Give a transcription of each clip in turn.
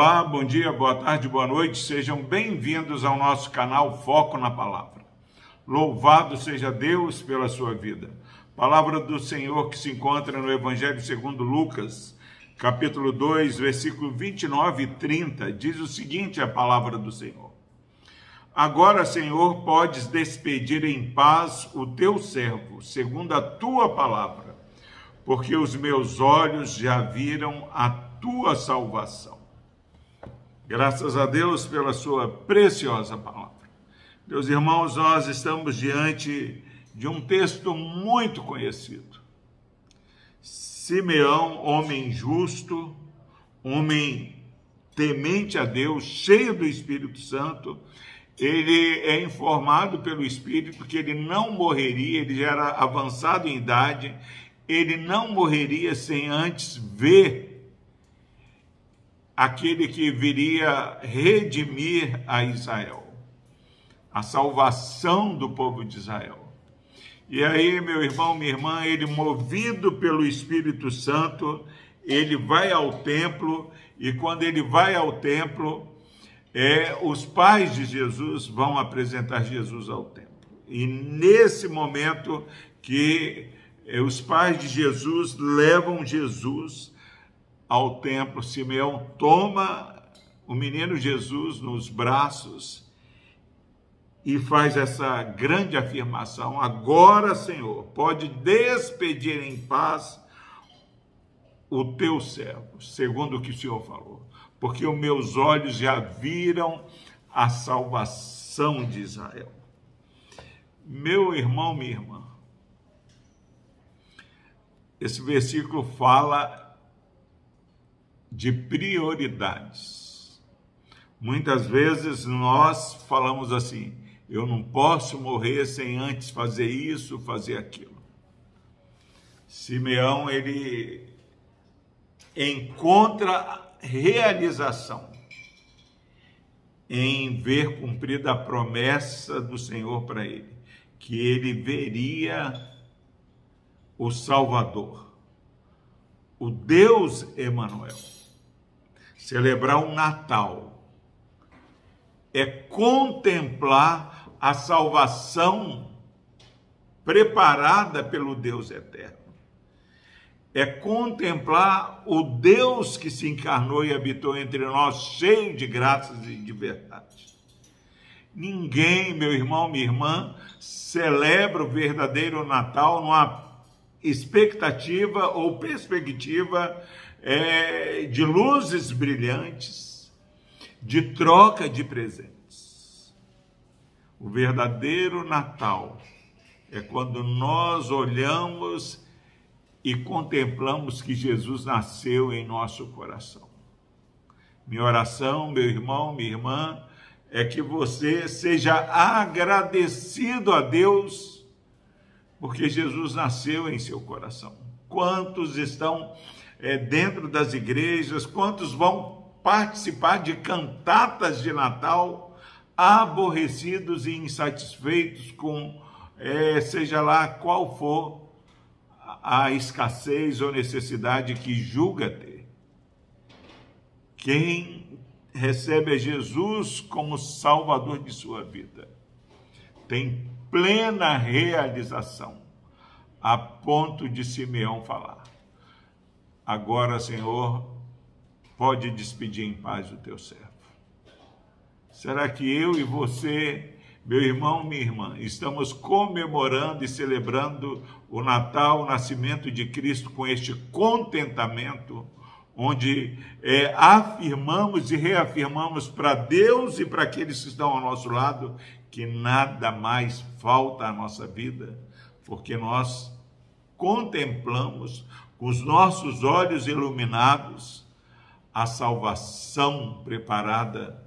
Olá, bom dia, boa tarde, boa noite, sejam bem-vindos ao nosso canal Foco na Palavra. Louvado seja Deus pela sua vida. Palavra do Senhor que se encontra no Evangelho segundo Lucas, capítulo 2, versículo 29 e 30, diz o seguinte: a palavra do Senhor. Agora, Senhor, podes despedir em paz o teu servo, segundo a tua palavra, porque os meus olhos já viram a tua salvação Graças a Deus pela sua preciosa palavra. Meus irmãos, nós estamos diante de um texto muito conhecido. Simeão, homem justo, homem temente a Deus, cheio do Espírito Santo, ele é informado pelo Espírito que ele não morreria, ele já era avançado em idade, ele não morreria sem antes ver aquele que viria redimir a Israel, a salvação do povo de Israel. E aí, meu irmão, minha irmã, ele movido pelo Espírito Santo, ele vai ao templo e quando ele vai ao templo, é, os pais de Jesus vão apresentar Jesus ao templo. E nesse momento que é, os pais de Jesus levam Jesus ao templo, Simeão toma o menino Jesus nos braços e faz essa grande afirmação: Agora, Senhor, pode despedir em paz o teu servo, segundo o que o Senhor falou, porque os meus olhos já viram a salvação de Israel. Meu irmão, minha irmã, esse versículo fala de prioridades. Muitas vezes nós falamos assim: eu não posso morrer sem antes fazer isso, fazer aquilo. Simeão ele encontra realização em ver cumprida a promessa do Senhor para ele, que ele veria o Salvador, o Deus Emanuel celebrar o Natal, é contemplar a salvação preparada pelo Deus eterno. É contemplar o Deus que se encarnou e habitou entre nós, cheio de graças e de verdade. Ninguém, meu irmão, minha irmã, celebra o verdadeiro Natal numa expectativa ou perspectiva é, de luzes brilhantes, de troca de presentes. O verdadeiro Natal é quando nós olhamos e contemplamos que Jesus nasceu em nosso coração. Minha oração, meu irmão, minha irmã, é que você seja agradecido a Deus porque Jesus nasceu em seu coração. Quantos estão é, dentro das igrejas, quantos vão participar de cantatas de Natal, aborrecidos e insatisfeitos com, é, seja lá qual for a escassez ou necessidade que julga ter. Quem recebe a Jesus como Salvador de sua vida tem plena realização, a ponto de Simeão falar. Agora, Senhor, pode despedir em paz o teu servo. Será que eu e você, meu irmão, minha irmã, estamos comemorando e celebrando o Natal, o nascimento de Cristo com este contentamento, onde é, afirmamos e reafirmamos para Deus e para aqueles que estão ao nosso lado que nada mais falta à nossa vida, porque nós contemplamos com os nossos olhos iluminados, a salvação preparada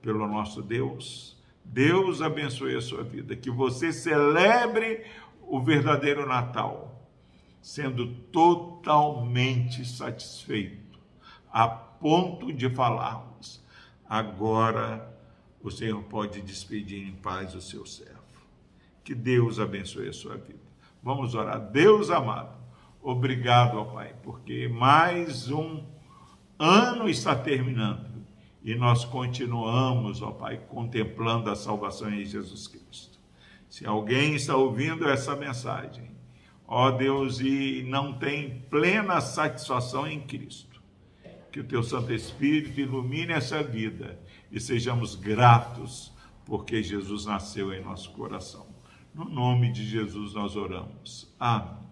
pelo nosso Deus. Deus abençoe a sua vida, que você celebre o verdadeiro Natal, sendo totalmente satisfeito, a ponto de falarmos: agora o Senhor pode despedir em paz o seu servo. Que Deus abençoe a sua vida. Vamos orar. Deus amado, Obrigado, ó Pai, porque mais um ano está terminando e nós continuamos, ó Pai, contemplando a salvação em Jesus Cristo. Se alguém está ouvindo essa mensagem, ó Deus, e não tem plena satisfação em Cristo, que o teu Santo Espírito ilumine essa vida e sejamos gratos porque Jesus nasceu em nosso coração. No nome de Jesus nós oramos. Amém.